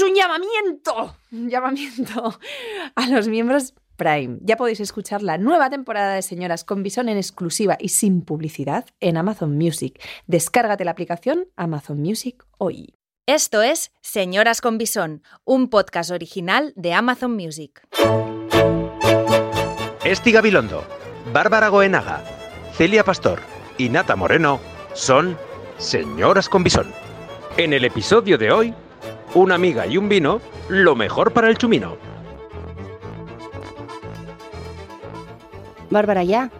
es un llamamiento, un llamamiento a los miembros Prime. Ya podéis escuchar la nueva temporada de Señoras con Bison en exclusiva y sin publicidad en Amazon Music. Descárgate la aplicación Amazon Music hoy. Esto es Señoras con Bisón, un podcast original de Amazon Music. Esti Gabilondo, Bárbara Goenaga, Celia Pastor y Nata Moreno son Señoras con Bisón. En el episodio de hoy, una amiga y un vino, lo mejor para el chumino. Bárbara, ya.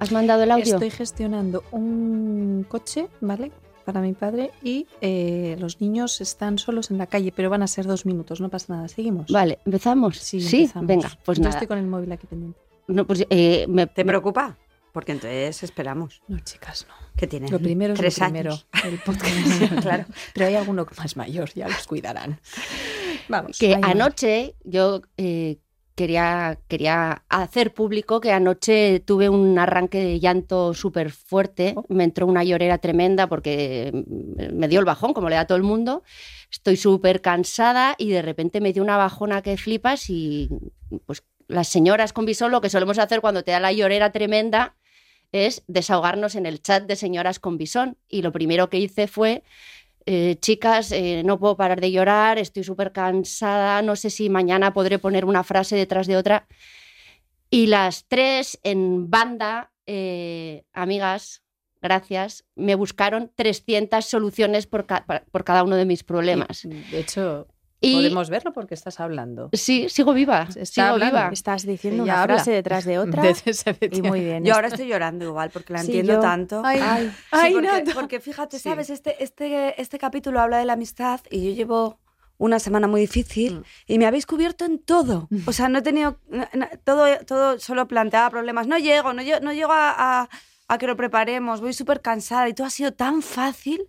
¿Has mandado el audio? Estoy gestionando un coche, ¿vale? Para mi padre y eh, los niños están solos en la calle, pero van a ser dos minutos, no pasa nada. Seguimos. Vale, ¿empezamos? Sí, sí empezamos. venga, pues Yo nada. estoy con el móvil aquí pendiente. No, pues, eh, me- ¿Te me- preocupa? Porque entonces esperamos. No, chicas, no. ¿Qué tienes? Lo primero es Tres lo primero. años. El podcast, claro. Pero hay alguno más mayor, ya los cuidarán. Vamos. que anoche yo eh, quería, quería hacer público que anoche tuve un arranque de llanto súper fuerte. Oh. Me entró una llorera tremenda porque me dio el bajón, como le da a todo el mundo. Estoy súper cansada y de repente me dio una bajona que flipas y pues las señoras con bisón lo que solemos hacer cuando te da la llorera tremenda es desahogarnos en el chat de señoras con bisón. Y lo primero que hice fue eh, chicas, eh, no puedo parar de llorar, estoy súper cansada, no sé si mañana podré poner una frase detrás de otra. Y las tres en banda, eh, amigas, gracias, me buscaron 300 soluciones por, ca- por cada uno de mis problemas. De hecho, Y podemos verlo porque estás hablando. sí, sigo viva, Está sigo hablando. viva. Estás diciendo Ella una habla. frase detrás de otra. Y muy bien. Yo ahora estoy llorando igual porque la Sí, entiendo yo- tanto. Ay, Ay, Sí, ay, porque, porque fíjate, Sí. ¿sabes? Este, este, este capítulo habla de la amistad y yo llevo una semana muy difícil Mm. y me habéis cubierto en todo. O sea, no he tenido... Todo, todo solo planteaba problemas. No llego, no, no llego a, a- a que lo preparemos, voy súper cansada y todo ha sido tan fácil.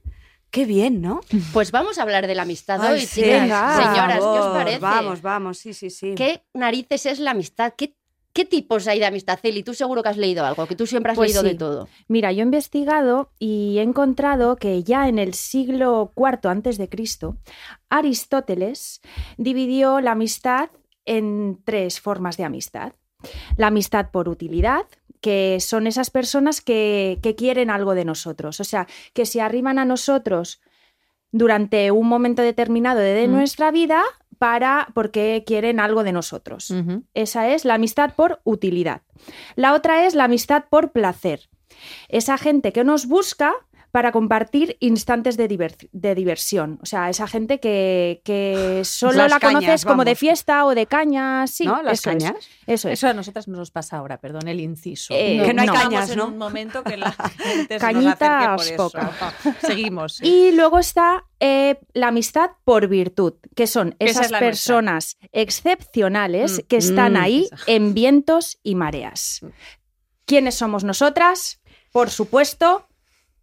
Qué bien, ¿no? Pues vamos a hablar de la amistad Ay, hoy, sí, chicas. venga. Señoras, ¿qué os parece? Vamos, vamos, sí, sí, sí. ¿Qué narices es la amistad? ¿Qué, qué tipos hay de amistad, Celi? Tú seguro que has leído algo, que tú siempre has Pues leído de todo. Mira, yo he investigado y he encontrado que ya en el siglo IV antes de Cristo, Aristóteles dividió la amistad en tres formas de amistad. La amistad por utilidad, que son esas personas que, que quieren algo de nosotros, o sea, que se arriman a nosotros durante un momento determinado de, Mm. nuestra vida para porque quieren algo de nosotros. Esa es la amistad por utilidad. La otra es la amistad por placer. Esa gente que nos busca para compartir instantes de, diver- de diversión. O sea, esa gente que, que solo Las la cañas, conoces como de fiesta o de cañas. Sí, ¿No? Las eso es, cañas. eso es. Eso a nosotras nos pasa ahora, perdón, el inciso. Eh, Que no hay cañas, en un momento que la gente se Cañitas nos acerque por eso. poca. Seguimos. Y luego está eh, la amistad por virtud, que son Esa esas es personas excepcionales Mm, que están mm, ahí esa. en vientos y mareas. Mm. ¿Quiénes somos nosotras? Por supuesto,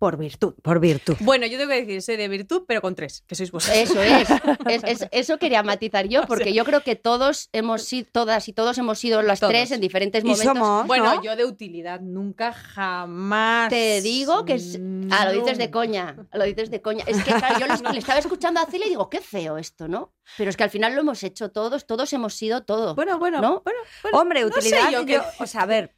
por virtud. Por virtud. Bueno, yo tengo que decir, sé de virtud, pero con tres, que sois vosotros. Eso es. Es- es- eso quería matizar yo, porque yo creo que todos hemos sido, todas y todos hemos sido las Todos. tres en diferentes Y momentos. somos, Bueno, ¿no? yo de utilidad nunca jamás. Te digo que es... Ah, lo dices de coña, lo dices de coña. Es que claro, yo le estaba escuchando a Celia y digo, qué feo esto, ¿no? Pero es que al final lo hemos hecho todos, todos hemos sido todo. Bueno, bueno, ¿No? bueno, bueno. Hombre, no sé utilidad. yo yo- o sea, a ver,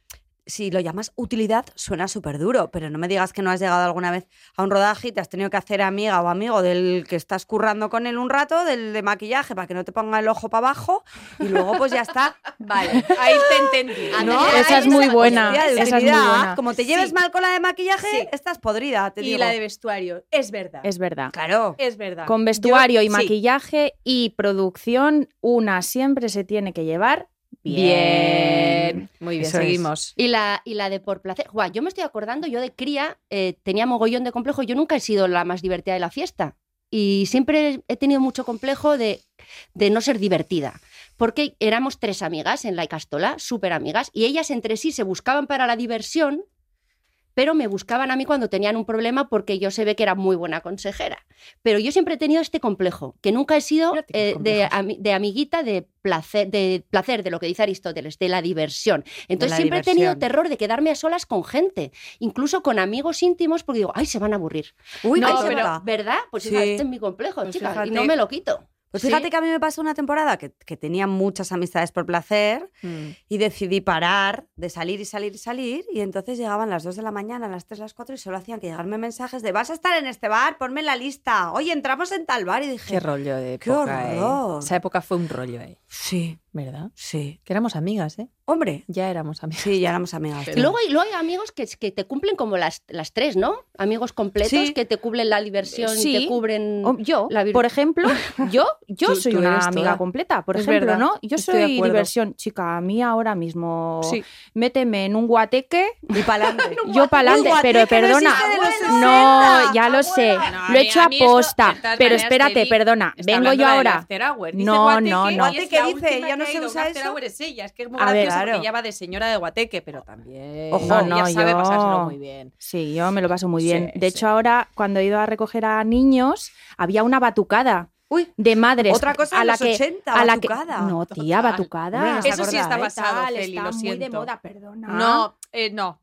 si lo llamas utilidad, suena súper duro, pero no me digas que no has llegado alguna vez a un rodaje y te has tenido que hacer amiga o amigo del que estás currando con él un rato, del de maquillaje, para que no te ponga el ojo para abajo, y luego pues ya está. Vale. Ahí te entendí. ¿No? Esa es muy buena. Esa es muy utilidad. buena. Como te lleves Sí. mal con la de maquillaje, Sí. estás podrida, te Y digo. la de vestuario, es verdad. Es verdad. Claro. Es verdad. Con vestuario Yo- y sí. maquillaje y producción, una siempre se tiene que llevar Bien. Muy bien, Eso es. seguimos. Y la, y la de por placer. Guau, yo me estoy acordando, yo de cría eh, tenía mogollón de complejo. Yo nunca he sido la más divertida de la fiesta. Y siempre he tenido mucho complejo de, de no ser divertida. Porque éramos tres amigas en la Icastola, súper amigas, y ellas entre sí se buscaban para la diversión, pero me buscaban a mí cuando tenían un problema porque yo se ve que era muy buena consejera. Pero yo siempre he tenido este complejo, que nunca he sido eh, de, amiguita de placer, de placer, de lo que dice Aristóteles, de la diversión. Entonces la siempre he tenido terror de quedarme a solas con gente, incluso con amigos íntimos, porque digo, ay, se van a aburrir. Uy, No, pero-. ¿Verdad? Pues Sí. este es mi complejo, Pues chica, y no me lo quito. Pues ¿Sí? fíjate que a mí me pasó una temporada que, que tenía muchas amistades por placer Mm. y decidí parar de salir y salir y salir y entonces llegaban las 2 de la mañana, las 3, las 4 y solo hacían que llegarme mensajes de vas a estar en este bar, ponme en la lista, oye, entramos en tal bar y dije, Qué rollo de Qué época, ¿eh? horror. Esa época fue un rollo, ¿eh? sí, ¿Verdad? sí. Que éramos amigas, ¿eh? Hombre, Ya éramos amigas. sí, ya éramos amigas. Pero- Y luego, y luego hay amigos que, que te cumplen como las, las tres, ¿no? Amigos completos Sí. que te cubren la diversión, Sí. te cubren... O- Yo, La vir- por ejemplo, yo, yo soy una amiga toda. completa, por Es ejemplo, verdad, ¿no? Yo estoy soy diversión, chica, a mí ahora mismo Sí. méteme en un guateque, Y para adelante. yo para adelante, Un pero perdona, existe de los 60, no, ya lo sé, No, lo he hecho a todas pero espérate, perdona, vengo yo ahora. No, no, y no. la dice, ya no que se usa eso. es que es muy A ver, gracioso claro. porque ella va de señora de guateque, pero también Ojo, ella no, sabe yo- pasárselo muy bien. Sí, yo me lo paso muy bien. Sí, de sí. hecho, ahora cuando he ido a recoger a niños, había una batucada Uy, de madres otra cosa a en la los que 80, a la batucada. que no, tía, Total. batucada. No Eso sí está pasado, Tal, Feli, está lo muy de siento. moda, perdona. No, eh, no.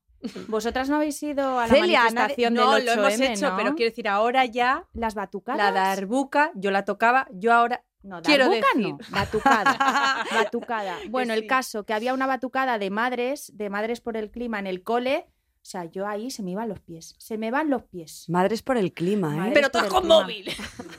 Vosotras no habéis ido a la Celia, nadie- manifestación No, del lo 8M, hemos hecho, ¿no? pero quiero decir, ahora ya las batucadas. la darbuca, yo la tocaba, yo ahora No, quiero decir. no, batucada. batucada. Bueno, sí. el caso que había una batucada de madres, de madres por el clima en el cole, o sea, yo ahí se me iban los pies, se me van los pies. madres por el clima, ¿eh? Pero el con clima. móvil.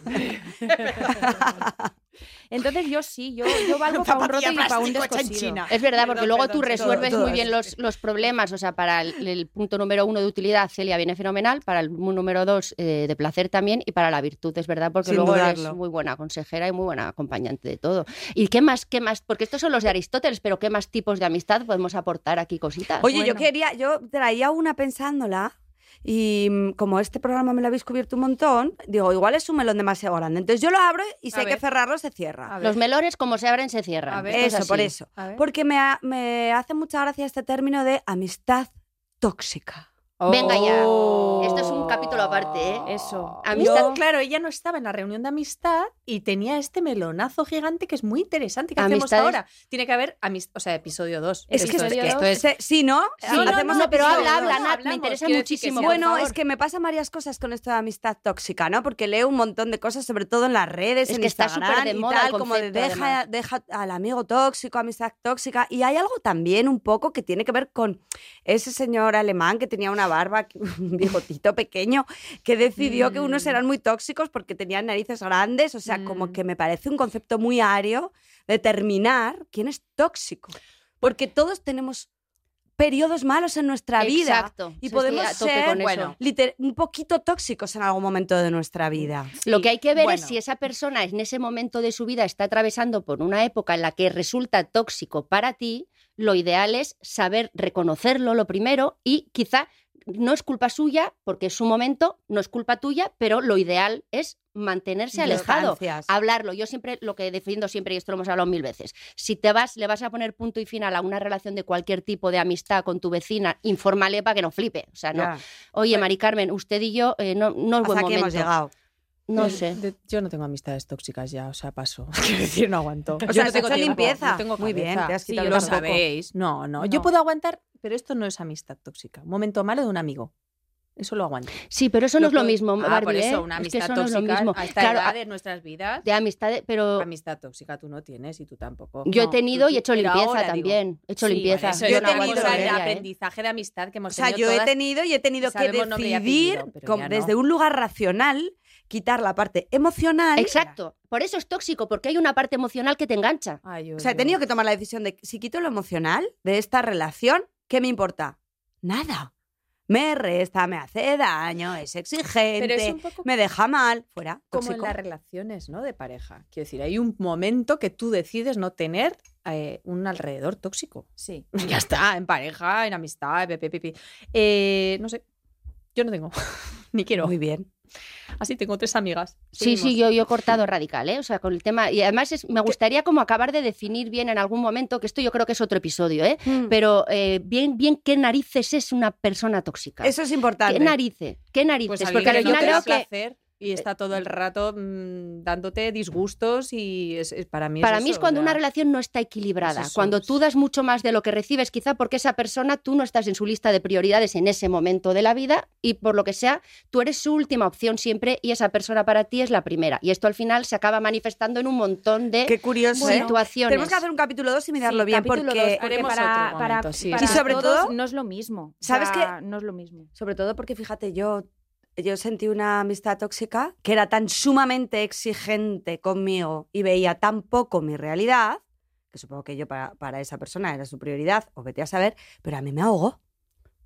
Entonces yo sí, yo, yo valgo para un roto y para un descosido. China. Es verdad, porque Perdón, luego perdón, tú resuelves todo, muy todo. bien los, los problemas. O sea, para el, el punto número uno de utilidad, Celia viene fenomenal. Para el número dos, eh, de placer también. Y para la virtud, es verdad, porque Sin luego dudarlo. eres muy buena consejera y muy buena acompañante de todo. ¿Y qué más, qué más? Porque estos son los de Aristóteles, pero ¿qué más tipos de amistad podemos aportar aquí cositas? Oye, yo quería, yo traía una pensándola y mm, como este programa me lo habéis cubierto un montón, digo, igual es un melón demasiado grande. Entonces yo lo abro y si A hay que cerrarlo, se cierra. Los melones, como se abren, se cierran. A ver. Esto es Eso, por eso. A ver. Porque me, ha- me hace mucha gracia este término de amistad tóxica. Venga ya. Oh. Esto es un capítulo aparte, ¿eh? Eso. Amistad- Yo, claro, ella no estaba en la reunión de amistad y tenía este melonazo gigante que es muy interesante. ¿Qué hacemos ahora? Tiene que haber, o sea, episodio 2. Es que, Episodio esto es... se- Sí, ¿no? Sí, no, Hacemos no, pero habla, habla, Nat, me interesa que muchísimo. Bueno, es que me pasan varias cosas con esto de amistad tóxica, ¿no? Porque leo un montón de cosas, sobre todo en las redes, Es en que está Instagram de y el tal, como de deja, deja al amigo tóxico, amistad tóxica. Y hay algo también un poco que tiene que ver con ese señor alemán que tenía una barba, un bigotito pequeño, que decidió que unos Mm. eran muy tóxicos porque tenían narices grandes. O sea, como Mm. que me parece un concepto muy ario determinar quién es tóxico. Porque todos tenemos periodos malos en nuestra vida. Exacto. Y Sí, podemos ser, bueno, un poquito tóxicos en algún momento de nuestra vida. Lo que hay que ver es si esa persona en ese momento de su vida está atravesando por una época en la que resulta tóxico para ti, lo ideal es saber reconocerlo lo primero y quizá no es culpa suya, porque es su momento, no es culpa tuya, pero lo ideal es mantenerse alejado. Distancias. Hablarlo. Yo siempre lo que defiendo siempre, y esto lo hemos hablado mil veces, si te vas, le vas a poner punto y final a una relación de cualquier tipo de amistad con tu vecina, infórmale para que no flipe. O sea, no. Ya. Oye, Mari Carmen, usted y yo eh, no, no es Hasta buen momento. hemos llegado. No De- sé. de- yo no tengo amistades tóxicas ya, o sea, paso. Quiero decir, no aguanto. O Yo sea, no tengo hecho tiempo, limpieza. no tengo Muy bien, te has Sí, lo sabéis. No, no, Yo No. puedo aguantar, pero esto no es amistad tóxica. Un momento malo de un amigo. Eso lo aguanto. Sí, pero eso no es lo mismo, Ah, Barbie, por eso, ¿eh? una Es que amistad eso no es lo tóxica mismo. a esta Claro, edad de nuestras vidas. de amistades, pero Amistad tóxica tú no tienes y tú tampoco. yo he tenido y he hecho limpieza ahora digo. también. He hecho Sí, limpieza. eso, Yo yo he tenido el ella, ¿eh? aprendizaje de amistad que hemos O sea, tenido yo he tenido y he tenido que decidir, desde un lugar racional, quitar la parte emocional. Exacto. Por eso es tóxico, porque hay una parte emocional que te engancha. Ay, yo- O sea, he tenido que tomar la decisión de si quito lo emocional de esta relación, ¿qué me importa? Nada. Me resta, me hace daño, es exigente, Pero es un poco me deja mal, fuera. como en tóxico. las relaciones, ¿no? De pareja. Quiero decir, hay un momento que tú decides no tener eh, un alrededor tóxico. Sí. Ya está, en pareja, en amistad, pi, pi. Eh, no sé. Yo no tengo. Ni quiero. Muy bien. Así tengo tres amigas. Sí, sí, yo, yo he cortado radical, ¿eh? O sea, con el tema. Y además es- me gustaría como acabar de definir bien en algún momento, que esto yo creo que es otro episodio, ¿eh? Mm. Pero eh, bien, bien qué narices es una persona tóxica. Eso es importante. ¿Qué narices? ¿Qué narices? Pues Porque al final creo que. Y está todo el rato mm, dándote disgustos y es, es- para mí Para es mí es cuando una relación no está equilibrada, Es eso, cuando tú das mucho más de lo que recibes, quizá porque esa persona tú no estás en su lista de prioridades en ese momento de la vida y por lo que sea, tú eres su última opción siempre y esa persona para ti es la primera. Y esto al final se acaba manifestando en un montón de Qué curioso, ¿eh? situaciones. Tenemos que hacer un capítulo 2 y mirarlo Sí, bien porque... dos, porque Haremos para, otro para- momento, sí, para Y sobre todos todo- no es lo mismo. O ¿Sabes sea, No es lo mismo. Sobre todo porque, fíjate, yo, yo sentí una amistad tóxica que era tan sumamente exigente conmigo y veía tan poco mi realidad, que supongo que yo para, para esa persona era su prioridad, o vete a saber, pero a mí me ahogó.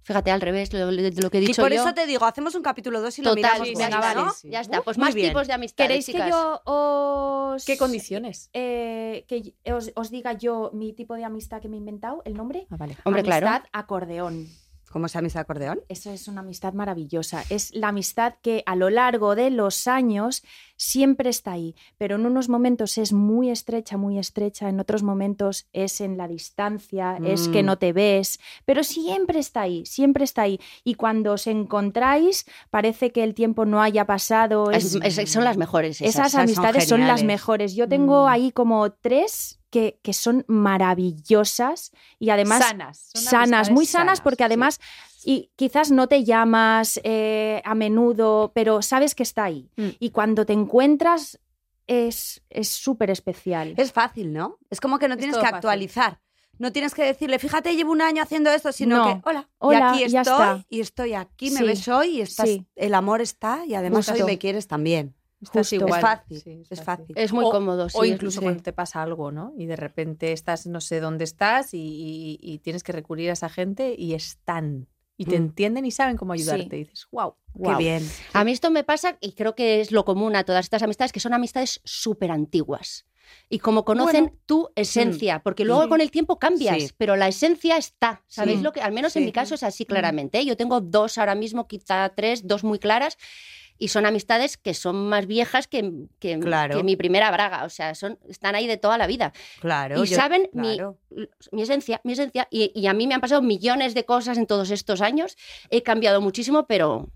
Fíjate al revés lo- de lo que he Y dicho por yo. eso te digo, hacemos un capítulo 2 y lo Total, miramos sí, juntas, venga, sí, vale. ¿no? sí. Ya está, pues Muy más bien. tipos de amistades. ¿Queréis que yo os... ¿Qué condiciones? eh, que os, os diga yo mi tipo de amistad que me he inventado, el nombre? Ah, vale. Hombre, amistad claro. acordeón. ¿Cómo llama ese acordeón? Esa es una amistad maravillosa. Es la amistad que a lo largo de los años siempre está ahí, pero en unos momentos es muy estrecha, muy estrecha, en otros momentos es en la distancia, es que Mm. no te ves, pero siempre está ahí, siempre está ahí. Y cuando os encontráis, parece que el tiempo no haya pasado. Es- es- es- son las mejores. Esas. amistades son, las mejores. Yo tengo Mm. ahí como tres que, que son maravillosas y además sanas. sanas, muy sanas, porque sí. además y quizás no te llamas eh, a menudo, pero sabes que está ahí. Mm. Y cuando te encuentras es es súper especial. Es fácil, ¿no? Es como que no Es tienes que fácil. actualizar. No tienes que decirle, fíjate, llevo un año haciendo esto, sino No. que, hola, Hola, y aquí ya estoy, está. y estoy aquí, me Sí. ves hoy, y estás, Sí. el amor está, y además Justo. hoy me quieres también. Estás igual. Es fácil, Sí, es fácil. Es muy O- cómodo. o sí, incluso sí. cuando te pasa algo, ¿no? Y de repente estás, no sé dónde estás y, y- y tienes que recurrir a esa gente y están. Y te Mm. entienden y saben cómo ayudarte. Sí. Y dices, wow, Qué bien. A mí esto me pasa y creo que es lo común a todas estas amistades, que son amistades súper antiguas. Y como conocen Bueno. tu esencia, porque luego Sí. con el tiempo cambias, Sí. pero la esencia está. ¿Sabéis Sí. lo que? Al menos en mi caso es así claramente. ¿eh? Yo tengo dos ahora mismo, quizá tres, dos muy claras. Y son amistades que son más viejas que, que, Claro. que mi primera braga. O sea, son, están ahí de toda la vida. Claro. y yo- saben mi- claro. mi esencia, mi esencia. Y, y a mí me han pasado millones de cosas en todos estos años. He cambiado muchísimo, pero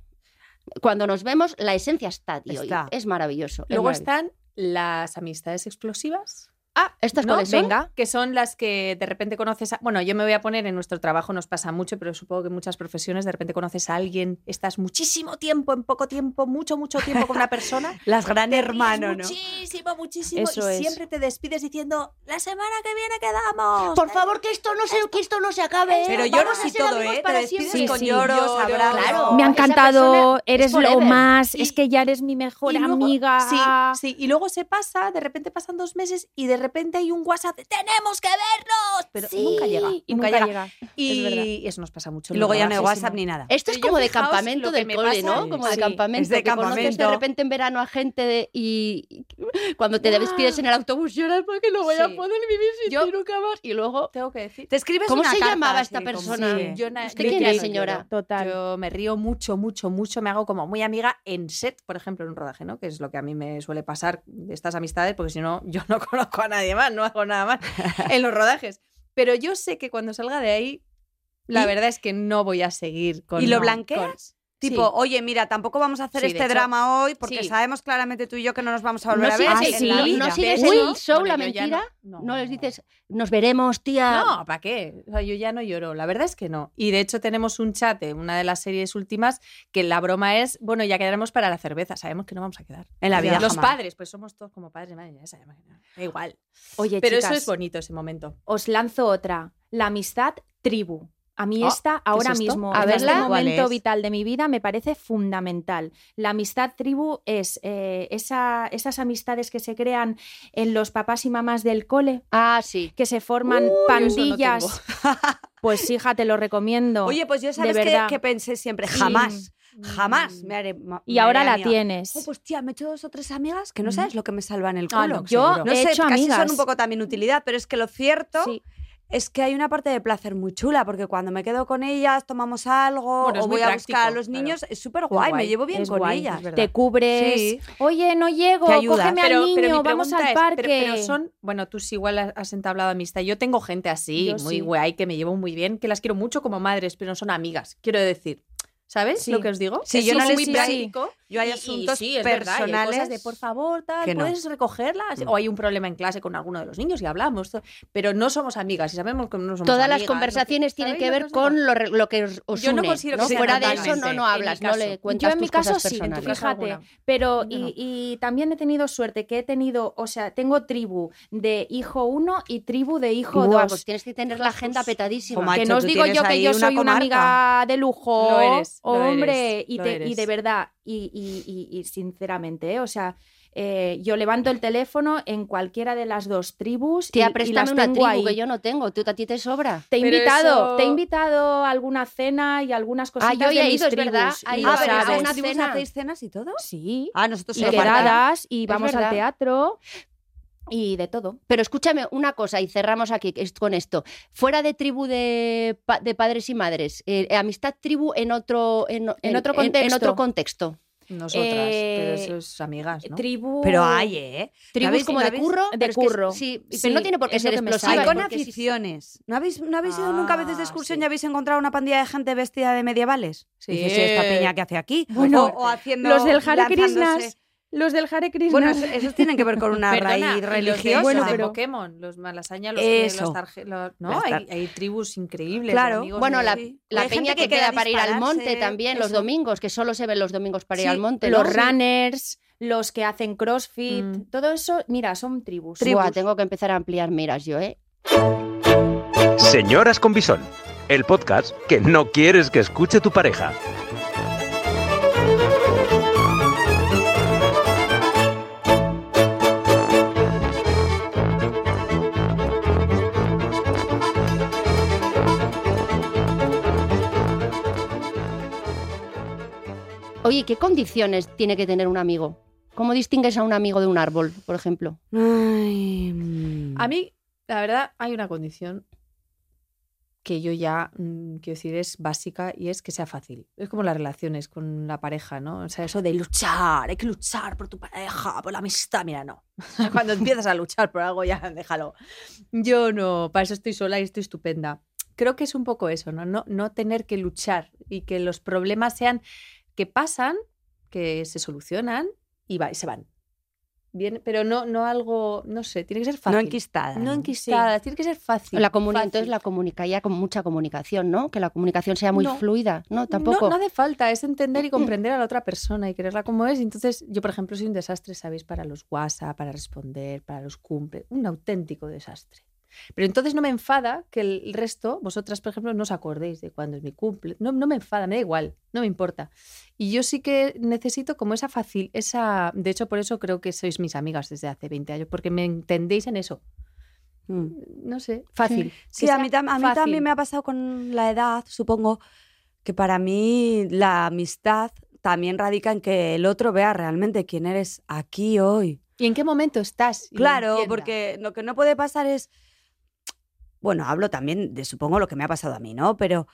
cuando nos vemos, la esencia está, tío. y Está. es maravilloso. es Luego maravilloso. están las amistades explosivas. Ah, ¿estas ¿no? cuáles son? Venga. Que son las que de repente conoces a... Bueno, yo me voy a poner en nuestro trabajo, nos pasa mucho, pero supongo que en muchas profesiones de repente conoces a alguien, estás muchísimo tiempo, en poco tiempo, mucho, mucho tiempo con una persona. Las gran te ríes hermano, ¿no? Muchísimo, muchísimo. Eso y es. siempre te despides diciendo, la semana que viene quedamos. Por favor, que esto no se, que esto no se acabe. Pero Vamos lloros y todo, ¿eh? Te para despides siempre. con Sí, lloros, lloro, abrazos. claro. me ha encantado, eres es lo más, Y- es que ya eres mi mejor luego- amiga. Sí, sí. Y luego se pasa, de repente pasan dos meses y de repente hay un WhatsApp de tenemos que vernos. Pero Sí, nunca llega. y nunca, nunca llega. llega. Y, Es y eso nos pasa mucho. Luego ya no hay. WhatsApp ni nada. Esto es como de campamento del me cole, ¿no? Como de campamento. de conoces de campamento. repente en verano a gente de- y cuando te despides en el autobús lloras porque no voy a poder vivir sin Yo- ti nunca más. Y luego, Tengo que decir. Te escribes ¿cómo una se carta llamaba esta persona? Yo ¿Usted quién es, señora? Total. Yo me río mucho, mucho, mucho. Me hago como muy amiga en set, por ejemplo, en un rodaje, ¿no? Que es lo que a mí me suele pasar de estas amistades, porque si no, yo no conozco a nadie más, no hago nada más en los rodajes. Pero yo sé que cuando salga de ahí, la ¿Y? verdad es que no voy a seguir con. ¿Y lo no, blanqueas? Tipo, Sí. oye, mira, tampoco vamos a hacer Sí, este hecho, drama hoy porque sí. sabemos claramente tú y yo que no nos vamos a volver no a ver sigues, Ah, en sí, no- sigues el show, bueno, la mentira. no- No, no. les dices, nos veremos, tía. No, ¿para qué? O sea, yo ya no lloro. La verdad es que no. Y de hecho tenemos un chat en una de las series últimas que la broma es, bueno, ya quedaremos para la cerveza. Sabemos que no vamos a quedar. En la vida Los jamás. padres, pues somos todos como padres, madre mía, esa Da igual. Oye, Pero chicas, eso es bonito, ese momento. os lanzo otra. La amistad tribu. A mí Ah, esta, ahora mismo, A en verla. este ¿Cuál momento es? vital de mi vida, me parece fundamental. La amistad tribu es eh, esa- esas amistades que se crean en los papás y mamás del cole, Ah, sí. que se forman Uy, eso no pandillas. pues hija, te lo recomiendo. Oye, pues yo sabes que, pensé siempre, jamás, jamás me haré. y ahora haré la amiga. tienes. Oh, pues tía, me he hecho dos o tres amigas que no Mm. sabes lo que me salvan el culo. Ah, no, Yo. No he sé, hecho casi son un poco también utilidad, pero es que lo cierto Sí. Es que hay una parte de placer muy chula, porque cuando me quedo con ellas, tomamos algo, Bueno, o voy a buscar a los claro. niños, es súper guay, me llevo bien es con guay, ellas. Te cubres. Sí. Oye, no llego, cógeme Pero, al niño, pero vamos al es, parque. pero, pero son, bueno, tú sí igual has- has entablado amistad. Yo tengo gente así, Yo muy sí. guay, que me llevo muy bien, que las quiero mucho como madres, pero no son amigas, quiero decir. ¿Sabes Sí. lo que os digo? Sí, Es yo no muy sí, sí. práctico. Yo Yo hay Y- y asuntos sí, es verdad, y hay personales cosas de por favor, tal, que no. puedes recogerla. No. O hay un problema en clase con alguno de los niños y hablamos. to- Pero no somos amigas y sabemos que no somos Todas las amigas, ¿no? conversaciones tienen ¿Sabéis que ver con lo, que os, Yo no une, considero que Fuera de eso no, no hablas, no le cuentas Yo en mi tus cosas caso sí, fíjate, alguna. pero no. y, y también he tenido suerte que he tenido, o sea, tengo tribu de hijo 1 y tribu de hijo Buah, 2. pues tienes que tener la agenda petadísima. Macho, que no os digo yo que yo una soy una amiga de lujo, Lo eres, lo hombre, eres, y, te- de verdad, y, y- y- y sinceramente, ¿eh? o sea, eh, yo levanto el teléfono en cualquiera de las dos tribus y, Tía, y préstame las una tengo tribu ahí. que yo no tengo. Tú, a ti te sobra. Te he Pero invitado, eso- te he invitado a alguna cena y algunas Ah, cositas yo de ya he mis ido, es tribus, verdad, y ha lo ido, Ah, pero a ¿en una tribus cena. hacéis cenas y todo? Sí. Ah, nosotros y quedadas y Es vamos al verdad. teatro y de todo. Pero escúchame una cosa y cerramos aquí con esto. Fuera de tribu de, pa- de padres y madres, eh, amistad tribu en otro, en, en- otro contexto. En, otro contexto. Nosotras, Eh, pero eso es amigas, ¿no? Tribu Pero hay, ¿eh? Tribus como de habéis- curro. de pero es que- curro. sí, Sí, pero no tiene por qué ser explosiva. Hay con aficiones. ¿No habéis, ¿No habéis ido nunca a veces de Ah, excursión sí. y habéis encontrado una pandilla de gente vestida de medievales? Sí. Dices, "¿Y esta peña que hace aquí? Bueno, o, o haciendo los del Hare Krishnas, los del Hare Krishna. Bueno, eso- esos tienen que ver con una Perdona, raíz y los de- religiosa. Bueno, de pero- Pokémon, los malasaña, los, Eso. tarje- los- ¿no? Hay, hay tribus increíbles. Claro. amigos Bueno, de- la, Sí. la peña que que, queda para ir al monte también, los domingos, que solo se ven los domingos para ir al monte. los ¿no? runners, los que hacen crossfit, Mm. todo eso, mira, son tribus. Buah, tengo que empezar a ampliar miras yo, ¿eh? Señoras con Bisón, el podcast que no quieres que escuche tu pareja. Oye, ¿qué condiciones tiene que tener un amigo? ¿Cómo distingues a un amigo de un árbol, por ejemplo? Ay, mm. A mí, la verdad, hay una condición que yo ya, mm, quiero decir, es básica y es que sea fácil. Es como las relaciones con la pareja, ¿no? O sea, eso de luchar, hay que luchar por tu pareja, por la amistad, mira, no. Cuando empiezas a luchar por algo, ya déjalo. Yo no, para eso estoy sola y estoy estupenda. Creo que es un poco eso, ¿no? No, no tener que luchar y que los problemas sean que pasan, que se solucionan y, va, y se van. Bien, pero no, no algo, no sé, tiene que ser fácil. no enquistada. No ¿no? enquistada, tiene que ser fácil. La fácil. entonces la comunica ya con mucha comunicación, ¿no? Que la comunicación sea muy No. fluida, ¿no? No, Tampoco. no hace falta, es entender y comprender a la otra persona y quererla como es. Entonces, yo, por ejemplo, soy un desastre, ¿sabéis? Para los WhatsApp, para responder, para los cumple. Un auténtico desastre. Pero entonces no me enfada que el resto, vosotras, por ejemplo, no os acordéis de cuándo es mi cumple. No, no me enfada, me da igual, no me importa. Y yo sí que necesito como esa fácil, esa... De hecho, por eso creo que sois mis amigas desde hace 20 años, porque me entendéis en eso. Mm. No sé, fácil. Sí, a mí, a mí fácil. también me ha pasado con la edad, supongo, que para mí la amistad también radica en que el otro vea realmente quién eres aquí hoy. ¿Y en qué momento estás? Claro, porque lo que no puede pasar es. Bueno, hablo también de supongo lo que me ha pasado a mí, ¿no? Pero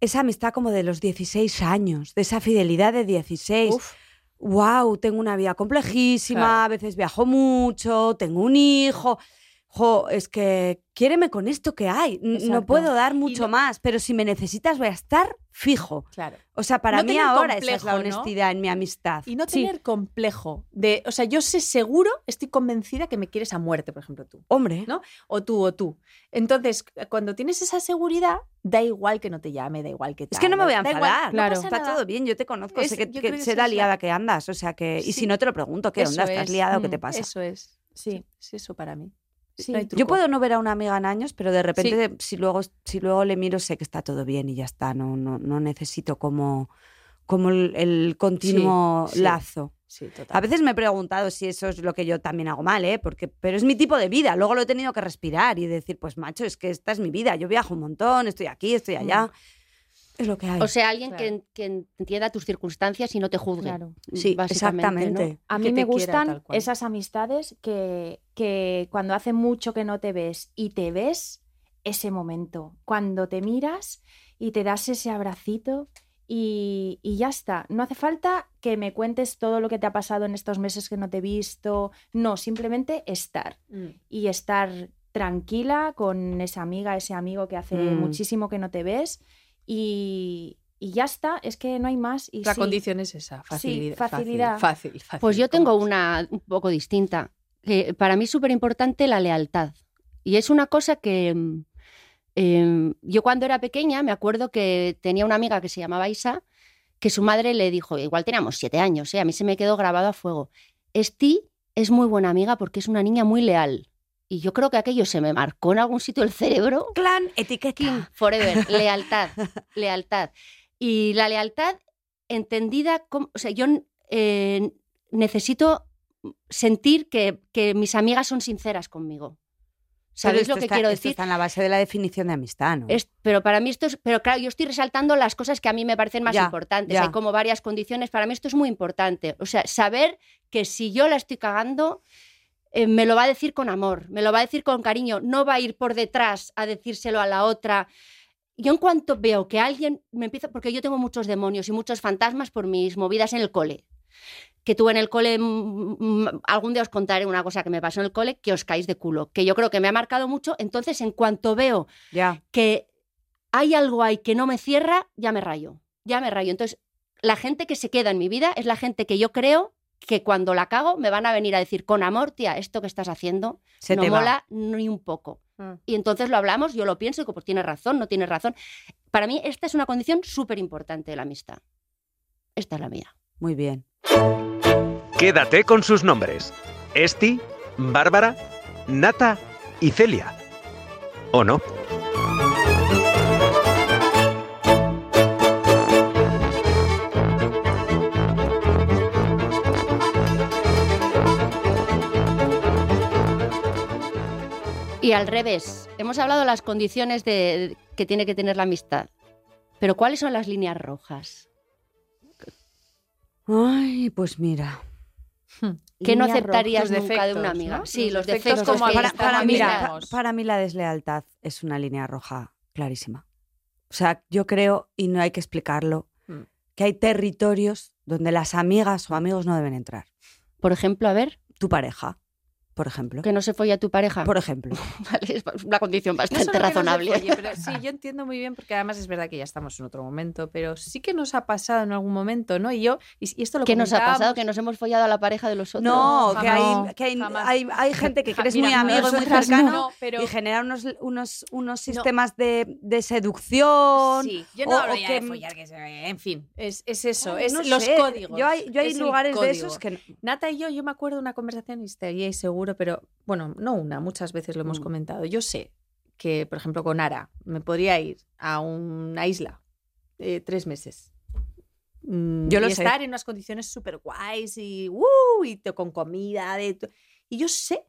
esa amistad como de los 16 años, de esa fidelidad de 16. Uf. wow, tengo una vida complejísima, Claro. a veces viajo mucho, tengo un hijo. Jo, es que quiéreme con esto que hay. N- No Exacto. puedo dar mucho no- más, pero si me necesitas voy a estar fijo. Claro. O sea, para No mí ahora esa es la complejo, ¿no? honestidad en mi amistad. Y no Sí. tener complejo de, o sea, yo sé seguro, estoy convencida que me quieres a muerte, por ejemplo, tú, Hombre, ¿no? o tú o tú. Entonces, cuando tienes esa seguridad, da igual que no te llame, da igual que es tal, que no me voy a da igual, enfadar. no Claro. Está nada. todo bien, yo te conozco, Es- sé, que, que sé la es liada que andas, o sea que... Y Sí. si no te lo pregunto, ¿qué onda? Eso ¿Estás es. liada o qué te Mm, pasa? Eso es. Sí. Es eso para mí. Sí. No hay Yo puedo no ver a una amiga en años, pero de repente si luego si luego le miro sé que está todo bien y ya está, no no, no necesito como como el, el continuo sí. lazo. Sí, total. A veces me he preguntado si eso es lo que yo también hago mal, ¿eh? Porque, pero es mi tipo de vida. Luego lo he tenido que respirar y decir, pues macho, es que esta es mi vida. Yo viajo un montón, estoy aquí, estoy allá. Es lo que hay. O sea, alguien Claro. que, que entienda tus circunstancias y no te juzgue. Claro. sí, básicamente, ¿no? exactamente. A mí me gustan esas amistades que, que cuando hace mucho que no te ves y te ves, ese momento, cuando te miras y te das ese abracito y, y ya está. No hace falta que me cuentes todo lo que te ha pasado en estos meses que no te he visto. No, simplemente estar Mm. y estar tranquila con esa amiga, ese amigo que hace Mm. muchísimo que no te ves y, y ya está, es que no hay más. Y La sí, condición es esa, facilidad. facilidad. Fácil, fácil, fácil, Pues yo tengo una un poco distinta. Que para mí es súper importante la lealtad. Y es una cosa que mm, em, yo cuando era pequeña me acuerdo que tenía una amiga que se llamaba Isa, que su madre le dijo, igual teníamos siete años, ¿eh? a mí se me quedó grabado a fuego. Esti es muy buena amiga porque es una niña muy leal. Y yo creo que aquello se me marcó en algún sitio el cerebro Clan, etiqueta. Forever, lealtad, lealtad. Y la lealtad entendida como, o sea, yo eh, necesito sentir que, que mis amigas son sinceras conmigo. ¿Sabéis lo que está- quiero esto decir? Está en la base de la definición de amistad, ¿no? Es- pero para mí esto es, pero claro, yo estoy resaltando las cosas que a mí me parecen más Ya, importantes. ya. Hay como varias condiciones. Para mí esto es muy importante. O sea, saber que si yo la estoy cagando, eh, me lo va a decir con amor, me lo va a decir con cariño, no va a ir por detrás a decírselo a la otra. Yo en cuanto veo que alguien me empieza, porque yo tengo muchos demonios y muchos fantasmas por mis movidas en el cole. Que tuve en el cole, mm, mm, algún día os contaré una cosa que me pasó en el cole, que os caéis de culo, que yo creo que me ha marcado mucho. Entonces, en cuanto veo que hay algo ahí que no me cierra, ya me rayo, ya me rayo. Entonces, la gente que se queda en mi vida es la gente que yo creo que cuando la cago me van a venir a decir con amor, tía, esto que estás haciendo Se no te va. mola ni un poco. Mm. Y entonces lo hablamos, yo lo pienso, y digo, pues tienes razón, no tienes razón. Para mí esta es una condición súper importante de la amistad. Esta es la mía. Muy bien. Quédate con sus nombres. Esti, Bárbara, Nata y Celia. ¿O no? Y al revés, hemos hablado de las condiciones de, que tiene que tener la amistad. Pero ¿cuáles son las líneas rojas? Ay, pues mira. ¿Qué no aceptarías nunca de defectos, una amiga? ¿no? Sí, Los los defectos defectos. como Para, para mí, la, para mí la deslealtad es una línea roja clarísima. O sea, yo creo, y no hay que explicarlo, Mm. que hay territorios donde las amigas o amigos no deben entrar. Por ejemplo, a ver, Tu pareja, por ejemplo. que no se folla tu pareja. Por ejemplo. Vale, es una condición No bastante no razonable. folle, pero sí, yo entiendo muy bien, porque además es verdad que ya estamos en otro momento, pero sí que nos ha pasado en algún momento, ¿no? Y yo, y, esto lo ¿Qué nos ha pasado? ¿Que nos hemos follado a la pareja de los otros? No, que, hay, que hay, hay, hay gente que crees muy amigo y muy cercano no, pero- y genera unos, unos, unos sistemas de, de seducción. Sí, yo o- no hablo o ya que- de follar, que se- en fin, es, es eso, es no los sé, códigos. Yo hay, yo hay lugares de esos que... no- Nata y yo, yo me acuerdo de una conversación y estaríais seguro, pero bueno, no una, muchas veces lo hemos Mm. comentado. Yo sé que, por ejemplo, con Ara me podría ir a una isla eh, tres meses. Mm, Yo lo y sé. estar en unas condiciones súper guays y, ¡uh! y con comida. De, y yo sé,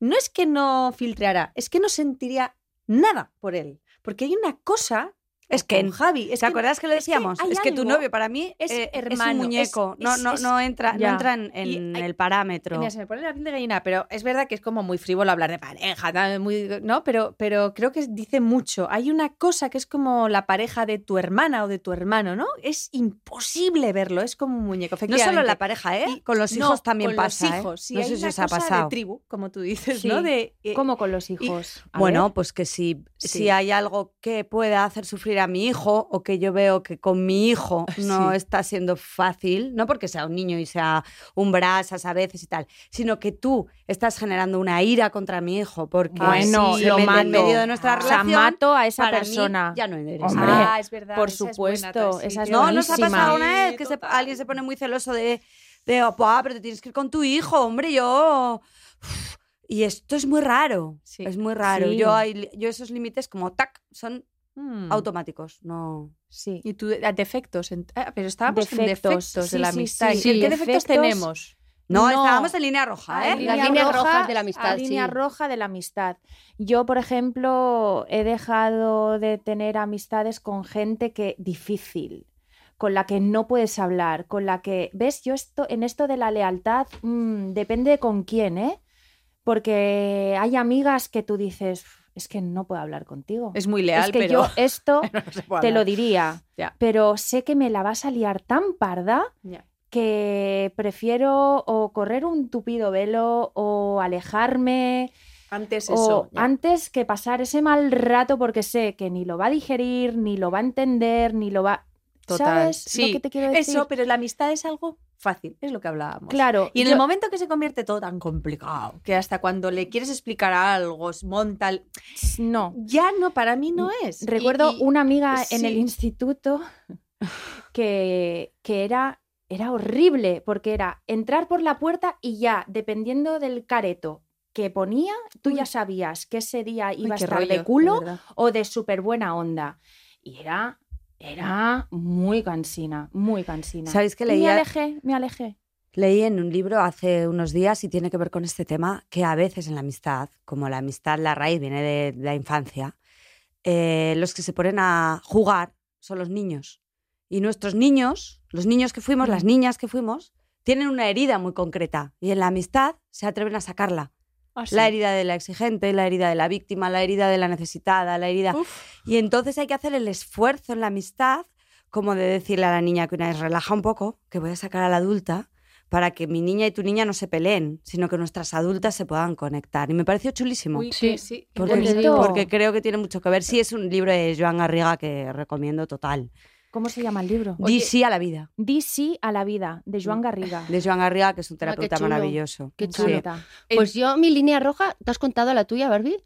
no es que no filtrara, es que no sentiría nada por él. Porque hay una cosa. Es que- Javi, es ¿Te que- acuerdas que lo es que decíamos? Es que, tu novio para mí es eh, hermano, un es- muñeco. no, es- no, es- no entra, no entra en, en Y hay- el parámetro. Mira, se me pone la piel de gallina, pero es verdad que es como muy frívolo hablar de pareja, muy, ¿no? Pero, pero creo que dice mucho. Hay una cosa que es como la pareja de tu hermana o de tu hermano, ¿no? Es imposible verlo, es como un muñeco. No solo la pareja, ¿eh? Y- con los no, hijos también con pasa. Los ¿eh? hijos, sí, no hay sé si una os ha cosa pasado. de tribu, como tú dices, Sí. ¿no? De, eh, ¿Cómo con los hijos? Bueno, ver. pues que si, Sí. si hay algo que pueda hacer sufrir a mi hijo o que yo veo que con mi hijo no Sí. está siendo fácil, no porque sea un niño y sea un brasas a veces y tal, sino que tú estás generando una ira contra mi hijo porque Bueno, lo en mato. medio de nuestra O sea, relación. mato a esa para mí persona. ya no eres. Hombre, ah, es verdad. por esa es buena, supuesto, esa es. No, nos ha pasado una vez que se- alguien se pone muy celoso de, de "Oh, "Buah, pero te tienes que ir con tu hijo, hombre, yo... Uf". Y esto es muy raro, Sí. es muy raro. Sí. Yo, hay, yo esos límites como tac, son Mm. automáticos, no... Sí. Y tú, ah, defectos. en- ah, pero estábamos en Defectos, defectos de la amistad. sí. ¿Y ¿Qué, Sí, qué defectos defectos- tenemos? No, No. estábamos en línea roja, Ah, ¿eh? en Las línea líneas roja- rojas de la amistad, línea sí. roja de la amistad. Yo, por ejemplo, he dejado de tener amistades con gente que difícil, con la que no puedes hablar, con la que, ves, yo esto en esto de la lealtad mm, depende de con quién, ¿eh? Porque hay amigas que tú dices, es que no puedo hablar contigo. Es muy leal, Es que pero yo esto no te lo diría, pero sé que me la vas a liar tan parda que prefiero o correr un tupido velo o alejarme Antes o eso. antes que pasar ese mal rato porque sé que ni lo va a digerir, ni lo va a entender, ni lo va... Total. ¿Sabes sí. lo que te quiero decir? Eso, pero la amistad es algo fácil, es lo que hablábamos. Claro. Y en yo- el momento que se convierte todo tan complicado, que hasta cuando le quieres explicar algo, monta. el- No. Ya no, para mí no es. Recuerdo y- una amiga en el instituto que, que era, era horrible, porque era entrar por la puerta y ya, dependiendo del careto que ponía, tú ya sabías que ese día Ay, iba a estar rollo, de culo o de súper buena onda. Y era, era muy cansina, muy cansina. ¿Sabéis que Y Me leía- alejé, me alejé. Leí en un libro hace unos días y tiene que ver con este tema que a veces en la amistad, como la amistad, la raíz viene de, de la infancia, eh, los que se ponen a jugar son los niños. Y nuestros niños, los niños que fuimos, las niñas que fuimos, tienen una herida muy concreta y en la amistad se atreven a sacarla. Ah, La herida de la exigente, la herida de la víctima, la herida de la necesitada, la herida... Y entonces hay que hacer el esfuerzo en la amistad, como de decirle a la niña que una vez relaja un poco, que voy a sacar a la adulta para que mi niña y tu niña no se peleen, sino que nuestras adultas se puedan conectar. Y me pareció chulísimo. Uy, Sí. sí. porque, porque creo que tiene mucho que ver. Sí, es un libro de Joan Garriga que recomiendo total. ¿Cómo se llama el libro? Di sí a la vida, Di sí a la vida, de Joan Garriga. de Joan Garriga, que es un Ah, qué terapeuta chulo. maravilloso. Qué chulo. Pues yo, mi línea roja, ¿te has contado la tuya, Barbie?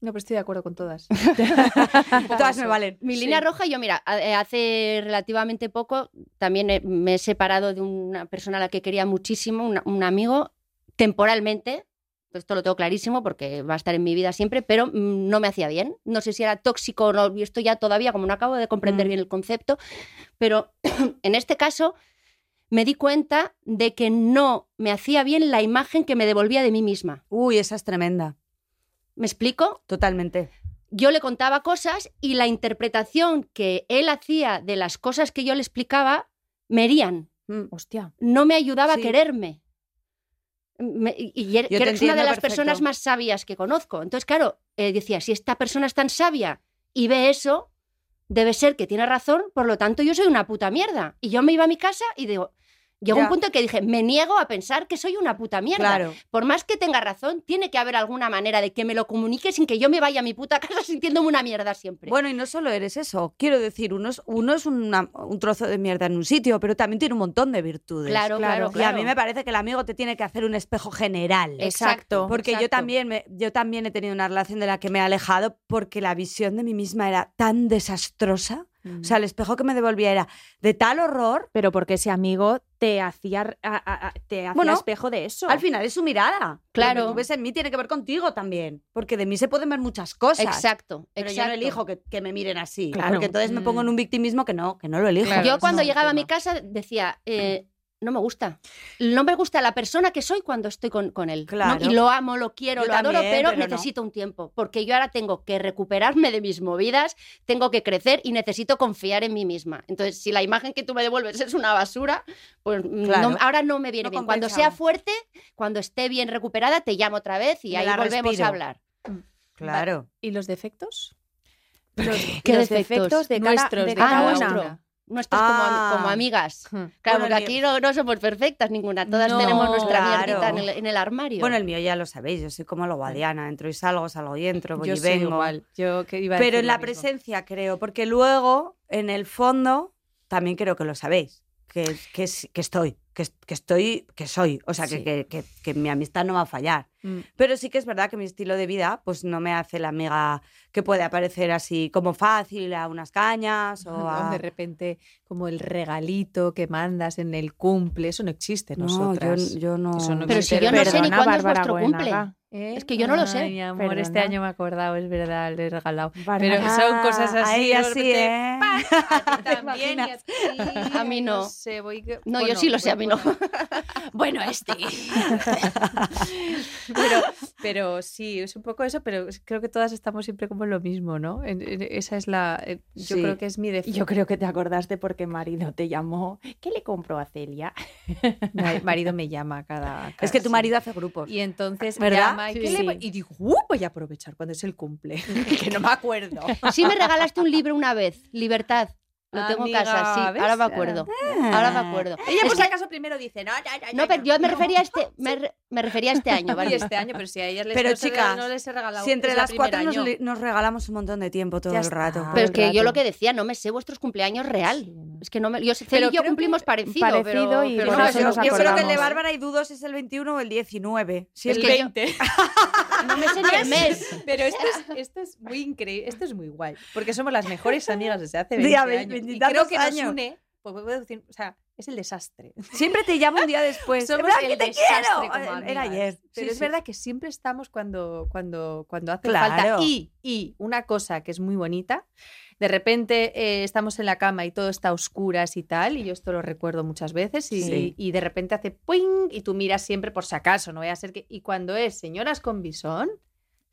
No, pero estoy de acuerdo con todas. Todas me valen. Mi Sí. línea roja, yo mira, a- eh, hace relativamente poco también eh, me he separado de una persona a la que quería muchísimo, un amigo, temporalmente. Esto lo tengo clarísimo porque va a estar en mi vida siempre, pero mm, no me hacía bien. No sé si era tóxico o no, y esto ya todavía, como no acabo de comprender Mm. bien el concepto, pero en este caso me di cuenta de que no me hacía bien la imagen que me devolvía de mí misma. Uy, esa es tremenda. ¿Me explico? Totalmente. yo le contaba cosas y la interpretación que él hacía de las cosas que yo le explicaba me herían, Mm. Hostia. no me ayudaba Sí. a quererme. Me- y er- que eres una de las perfecto. personas más sabias que conozco. Entonces, claro, eh, decía, si esta persona es tan sabia y ve eso, debe ser que tiene razón, por lo tanto yo soy una puta mierda. Y yo me iba a mi casa y digo, llegó un punto en que dije, me niego a pensar que soy una puta mierda. Claro. Por más que tenga razón, tiene que haber alguna manera de que me lo comunique sin que yo me vaya a mi puta casa sintiéndome una mierda siempre. Bueno, y no solo eres eso. Quiero decir, uno es, uno es una- un trozo de mierda en un sitio, pero también tiene un montón de virtudes. claro, claro, Y a mí me parece que el amigo te tiene que hacer un espejo general. Exacto. Porque yo también, me- yo también he tenido una relación de la que me he alejado porque la visión de mí misma era tan desastrosa. O sea, el espejo que me devolvía era de tal horror. Pero porque ese amigo te hacía, a- te hacía Bueno, espejo de eso. Al final es su mirada. Claro. Lo que tú ves en mí tiene que ver contigo también. Porque de mí se pueden ver muchas cosas. Exacto, Pero exacto. yo no elijo que, que me miren así. Claro. Porque entonces me pongo en un victimismo que no, que no lo elijo. Claro, Yo cuando llegaba a mi casa decía, eh, no me gusta. No me gusta la persona que soy cuando estoy con, con él. ¿no? Claro. Y lo amo, lo quiero, Yo lo adoro, pero, no. necesito un tiempo. Porque yo ahora tengo que recuperarme de mis movidas, tengo que crecer y necesito confiar en mí misma. Entonces, si la imagen que tú me devuelves es una basura, pues mm, Claro. no- ahora no me viene No bien. Cuando sea fuerte, cuando esté bien recuperada, te llamo otra vez y Me ahí volvemos respiro. a hablar. Claro. ¿Y los defectos? Los, ¿Qué los defectos? defectos de cada, Nuestros, de de cada una. Como, ami- Ah. como amigas. Hmm. Claro, Bueno, porque aquí no, no somos perfectas ninguna. Todas No, tenemos nuestra claro. en el, en el armario. Bueno, el mío ya lo sabéis, yo soy como lo guadiana, entro y salgo, salgo y entro, voy Yo y soy vengo. igual. Yo que iba a Pero en la mismo. presencia creo, porque luego, en el fondo, también creo que lo sabéis, que, que, que estoy, que, es- que estoy, que soy, o sea, que, Sí. que, que- que mi amistad no va a fallar. Mm. Pero sí que es verdad que mi estilo de vida, pues no me hace la amiga que puede aparecer así como fácil a unas cañas o a... de repente, como el regalito que mandas en el cumple, eso no existe en No, nosotras. yo, yo no... Eso no Pero si yo no sé ni Perdona, cuándo es Bárbara vuestro cumple. Goenaga. ¿Eh? Es que yo no lo sé. Ay, mi amor, este Perdona. año me he acordado, es verdad, le he regalado. Pero son cosas así. Ahí así, ¿eh? ¡pam! A ti ¿Te también a imaginas? ti. A mí no. sé, voy que- No, bueno, yo sí lo sé, a mí no. Bueno. Bueno, este. pero, pero sí, es un poco eso, pero creo que todas estamos siempre como en lo mismo, ¿no? En- en- esa es la. eh, Yo Sí. creo que es mi defecto. Yo creo que te acordaste porque marido te llamó. ¿Qué le compró a Celia? Mi marido me llama cada. Es que cada- tu sí. marido hace grupos. Y entonces ¿Verdad? llama y, Sí. ¿qué le voy- y digo, "Uh, voy a aprovechar cuando es el cumple, que no me acuerdo. Sí me regalaste un libro una vez, Libertad. Lo tengo en casa, sí. ¿ves? Ahora me acuerdo. Ahora me acuerdo. Ella Es por si que- acaso primero dice, no, ya, ya, ya, No, pero ya". yo me refería a este, me, re- me refería a este año, Y ¿vale? este año, pero si a ellas les Pero, no chicas, no les he regalado. Si entre es la las cuatro nos, nos regalamos un montón de tiempo todo Ya el está. rato. Pero es que yo lo que decía, no me sé vuestros cumpleaños real. Sí. Es que no me. Yo, Pero y yo cumplimos que- parecido, parecido pero, y pero no sé- yo creo que el de. Bárbara y Dudos es el 21 o el 19. Si es el que yo- 20. no me sé ni el mes. Pero esto es, esto es muy increíble, esto es muy guay, porque somos las mejores amigas desde hace 20 Ya, años. Veintitantos creo que nos años. une, pues puedo decir, o sea, es el desastre. siempre te llamo un día después. Somos "Blanqui, el te desastre quiero". Era ayer. Pero Sí, es sí. verdad que siempre estamos cuando, cuando, cuando hace Claro. falta. Y, y una cosa que es muy bonita, de repente eh, estamos en la cama y todo está a oscuras y tal, y yo esto lo recuerdo muchas veces, y, Sí. y de repente hace ¡puing! y tú miras siempre por si acaso, no vaya a ser que... Y cuando es señoras con bisón,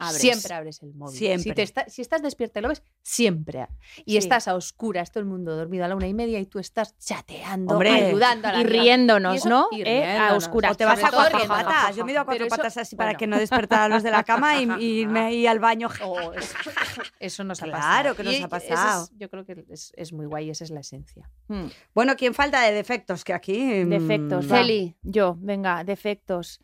Abres. siempre abres el móvil. Siempre. Si, te está- si estás despierta y lo ves, siempre. Y Sí. estás a oscuras, todo el mundo dormido a la una y media y tú estás chateando, Hombre. ayudando a la Y riéndonos, Y eso- ¿no? y Eh, a oscuras. O te vas sobre a cuatro riéndonos. patas. Yo me he ido a cuatro eso- patas así para que no despertara a los de la cama y, y irme ahí al baño. Oh, es- eso nos ha Claro pasado. que nos Y ha es- pasado. yo creo que es, es muy guay, esa es la esencia. Hmm. Bueno, ¿quién falta de defectos? Que aquí. mm, Defectos. va. Celi. Yo, venga, defectos.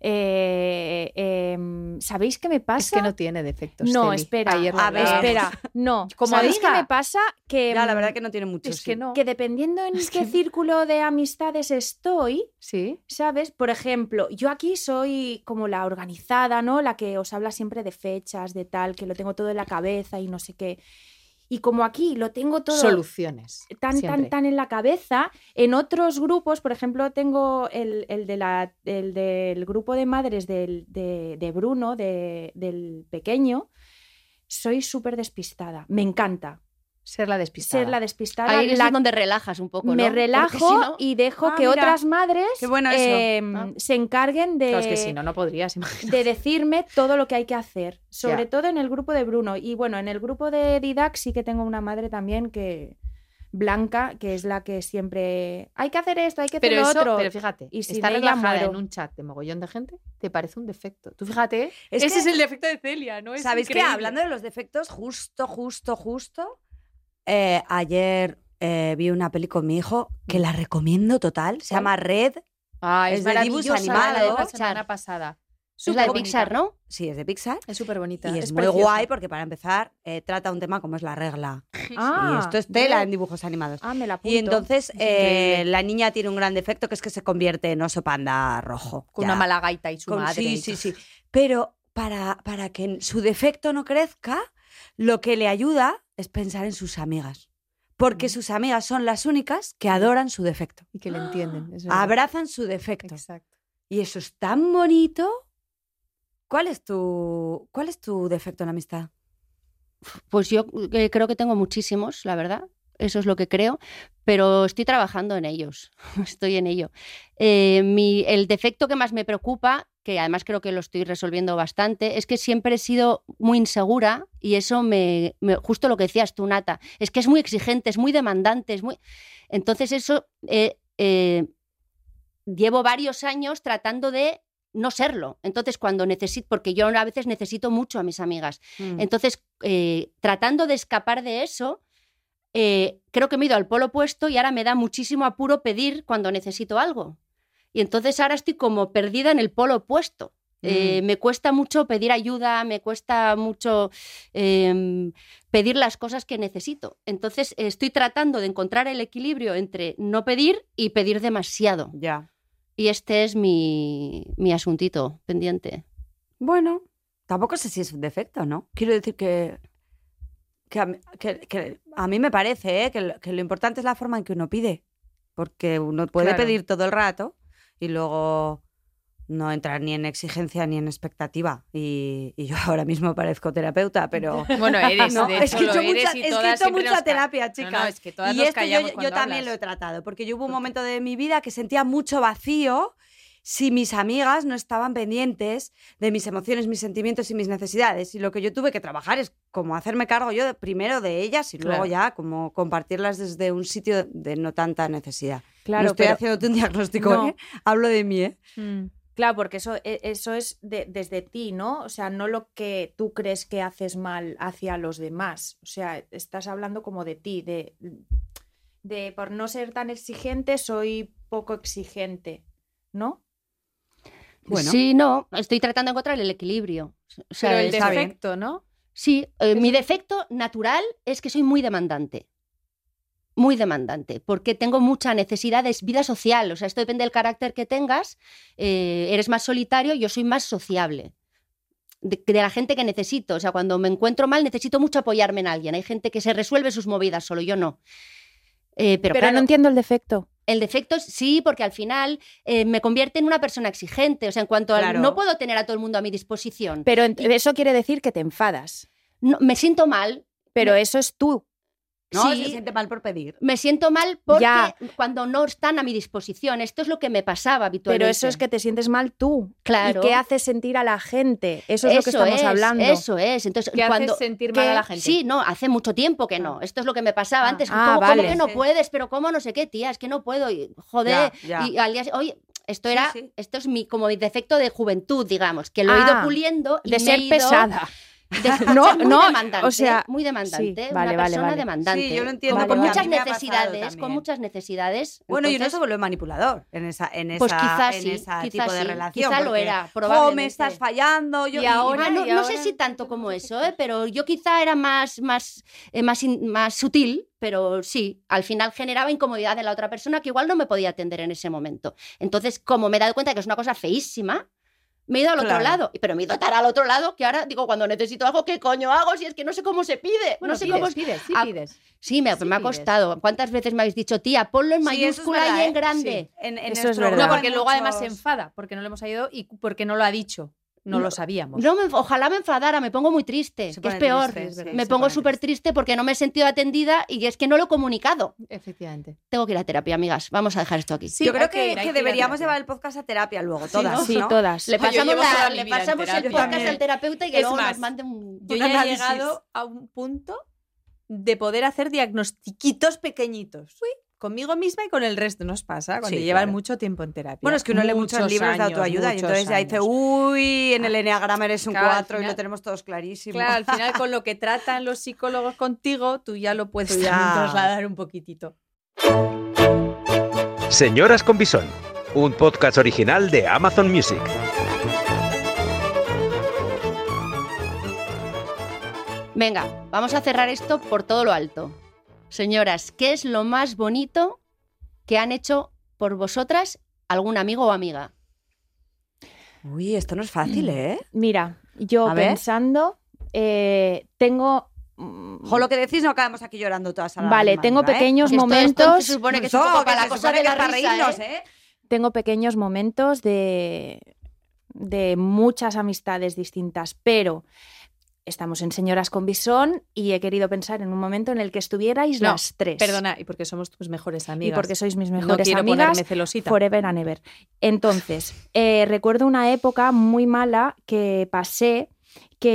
Eh, em, ¿Sabéis qué me pasa? Es que no tiene defectos. No, Celi. espera. Ayer A ver, espera. No. Como ¿Sabéis qué me pasa? Que, Ya, la mm, verdad que no tiene mucho. Es sí. que no. que dependiendo en qué círculo de amistades estoy, Sí. ¿sabes? Por ejemplo, yo aquí soy como la organizada, ¿no? La que os habla siempre de fechas, de tal, que lo tengo todo en la cabeza y no sé qué. Y como aquí lo tengo todo Soluciones. tan, siempre. tan, tan en la cabeza. En otros grupos, por ejemplo, tengo el, el de la, el del grupo de madres del, de, de Bruno, de- del pequeño. Soy súper despistada. Me encanta Ser la despistada. ser la despistada. Ahí es la- donde relajas un poco, ¿no? me relajo si no- y dejo Ah, que mira. otras madres bueno em, Ah. se encarguen de, Claro, es que si no, no podrías imaginar. de decirme todo lo que hay que hacer. Sobre todo en el grupo de Bruno. Y bueno, en el grupo de Didac sí que tengo una madre también que. Blanca, que es la que siempre. Hay que hacer esto, hay que hacer Pero lo eso, otro. pero fíjate, Y sin estar relajada muero. en un chat de mogollón de gente te parece un defecto. Tú fíjate, ¿eh? Es ese que- es el defecto de Celia, ¿no? Es ¿Sabéis que hablando de los defectos, justo, justo, justo, eh, ayer eh, vi una peli con mi hijo que la recomiendo total. Se llama Red. Ah, es es, de dibujos maravillosa, la de animados. la semana pasada. Es la de Pixar. ¿no? Sí, es de Pixar. Es súper bonita. Y es, muy preciosa. guay porque para empezar eh, trata un tema como es la regla. Ah, y esto es tela Red. en dibujos animados. Ah, me la apunto. Y entonces eh, la niña tiene un gran defecto que es que se convierte en oso panda rojo. Con Ya. una mala gaita y su Con- madre. Sí, sí, sí. Pero para, para que su defecto no crezca, lo que le ayuda es pensar en sus amigas. Porque Mm. sus amigas son las únicas que adoran su defecto. Y que le entienden. Abrazan su defecto. Exacto. Y eso es tan bonito. ¿Cuál es tu, cuál es tu defecto en la amistad? Pues yo eh, creo que tengo muchísimos, la verdad. Eso es lo que creo, pero estoy trabajando en ellos. Estoy en ello. Eh, mi- el defecto que más me preocupa, que además creo que lo estoy resolviendo bastante, es que siempre he sido muy insegura y eso me, me- justo lo que decías tú, Nata, es que es muy exigente, es muy demandante, es muy. Entonces eso eh, eh, llevo varios años tratando de no serlo. Entonces cuando necesito, porque yo a veces necesito mucho a mis amigas. Mm. Entonces, eh, tratando de escapar de eso, eh, creo que me he ido al polo opuesto y ahora me da muchísimo apuro pedir cuando necesito algo. Y entonces ahora estoy como perdida en el polo opuesto. Eh, me cuesta mucho pedir ayuda, me cuesta mucho em, pedir las cosas que necesito. Entonces estoy tratando de encontrar el equilibrio entre no pedir y pedir demasiado. Ya. Y este es mi, mi asuntito pendiente. Bueno, tampoco sé si es un defecto, ¿no? Quiero decir que, que, a, mí, que- que a mí me parece ¿eh? que, lo, que lo importante es la forma en que uno pide. Porque uno puede Claro. pedir todo el rato y luego no entrar ni en exigencia ni en expectativa. Y, y yo ahora mismo parezco terapeuta, pero... Bueno, eres, No, de es que yo mucha, y es que mucha nos terapia, chicas. no, es que todas y nos esto yo, también lo he tratado, porque yo hubo un momento de mi vida que sentía mucho vacío si mis amigas no estaban pendientes de mis emociones, mis sentimientos y mis necesidades. Y lo que yo tuve que trabajar es como hacerme cargo yo de- primero de ellas y luego ya como compartirlas desde un sitio de no tanta necesidad. Claro, no estoy pero- haciéndote un diagnóstico, No. ¿eh? Hablo de mí, ¿eh? Mm. Claro, porque eso, e- eso es de- desde ti, ¿no? O sea, no lo que tú crees que haces mal hacia los demás. O sea, estás hablando como de ti, de, de por no ser tan exigente, soy poco exigente, ¿no? Bueno. Sí, no, estoy tratando de encontrar el equilibrio. O sea, Pero el defecto, ¿no? Sí, eh, mi defecto natural es que soy muy demandante. Muy demandante, porque tengo mucha necesidad de vida social. O sea, esto depende del carácter que tengas. Eh, eres más solitario, yo soy más sociable. De, de la gente que necesito. O sea, cuando me encuentro mal, necesito mucho apoyarme en alguien. Hay gente que se resuelve sus movidas solo, yo no. Eh, pero Pero claro, no entiendo el defecto. el defecto sí, porque al final eh, me convierte en una persona exigente. O sea, en cuanto a Claro. no puedo tener a todo el mundo a mi disposición. Pero eso quiere decir que te enfadas. No, me siento mal, Pero Me- eso es tú. No, Sí. se siente mal por pedir. Me siento mal porque Ya. cuando no están a mi disposición. Esto es lo que me pasaba habitualmente. Pero eso es que te sientes mal tú. Claro. ¿Y qué hace sentir a la gente? Eso es lo que Eso estamos es, hablando. Eso es. Entonces, ¿Qué cuando haces sentir mal a la gente? Sí, no, hace mucho tiempo que no. Esto es lo que me pasaba Ah. antes. Ah, ¿Cómo, cómo vale. que no Sí. puedes? Pero cómo no sé qué, tía, es que no puedo. Y, joder. Ya, ya. Y al día oye, esto Sí, era, sí. esto es mi como mi defecto de juventud, digamos, que lo he Ah, ido puliendo y de me ser he ido- pesada. De No, no, demandante, o sea, muy demandante, sí, una vale, persona vale. demandante. Sí, yo lo entiendo con muchas necesidades, con muchas necesidades. Bueno, y uno se vuelve manipulador en esa, en Pues esa, quizás en sí, ese quizás tipo de relación. quizá lo era, "Jo, probablemente". me estás fallando. Yo, Y ahora- Ah, no, y no ahora sé si tanto como eso. ¿eh? pero yo quizá era más, más, eh, más, in- más sutil, pero sí, al final generaba incomodidad en la otra persona que igual no me podía atender en ese momento. Entonces, como me he dado cuenta que es una cosa feísima, me he ido al otro lado. Pero me he ido tan al otro lado que ahora digo, cuando necesito algo, ¿qué coño hago? Si es que no sé cómo se pide. Bueno, no sé pides, cómo... pides, sí Ah, pides. Sí, me, sí me ha pides. costado. ¿Cuántas veces me habéis dicho, tía, ponlo en Sí, eso es mayúscula verdad, y en ¿eh? grande? En, en Eso es verdad. No, porque luego además se enfada, porque no le hemos ayudado y porque no lo ha dicho. No, No, lo sabíamos. No, me- ojalá me enfadara, me pongo muy triste, Se que es peor. triste, sí, me pongo súper triste porque no me he sentido atendida y es que no lo he comunicado. Efectivamente. Tengo que ir a terapia, amigas. Vamos a dejar esto aquí. Sí, Yo creo que deberíamos llevar el podcast a terapia luego, todas. Sí, ¿no? todas. Le pasamos, la- le pasamos el podcast al terapeuta y que Es luego más, nos mande un... Yo Un ya he análisis. llegado a un punto de poder hacer diagnostiquitos pequeñitos. Conmigo misma y con el resto. ¿Nos pasa? Cuando Sí, llevan claro. mucho tiempo en terapia. Bueno, es que uno lee muchos libros de años, autoayuda y entonces ya dice, uy, en el enneagrama eres un Claro, al 4 y lo tenemos todos clarísimo. Claro, al final con lo que tratan los psicólogos contigo, tú ya lo puedes ya- trasladar un poquitito. Señoras con Bisón, un podcast original de Amazon Music. Venga, vamos a cerrar esto por todo lo alto. Señoras, ¿qué es lo más bonito que han hecho por vosotras algún amigo o amiga? Uy, esto no es fácil, ¿eh? Mira, yo A pensando, eh, tengo. mm, Ojo, lo que decís, no acabamos aquí llorando todas a la Vale, misma tengo ¿eh? pequeños esto- momentos. se supone que es que para se la cosa de la risa, reírnos, ¿eh? ¿eh? tengo pequeños momentos de, de muchas amistades distintas, pero estamos en Señoras con Bisón y he querido pensar en un momento en el que estuvierais No, las tres. Perdona, y porque somos tus mejores Y amigas. porque sois mis no mejores quiero amigas. ponerme celosita. Forever and ever. Entonces, eh, recuerdo una época muy mala que pasé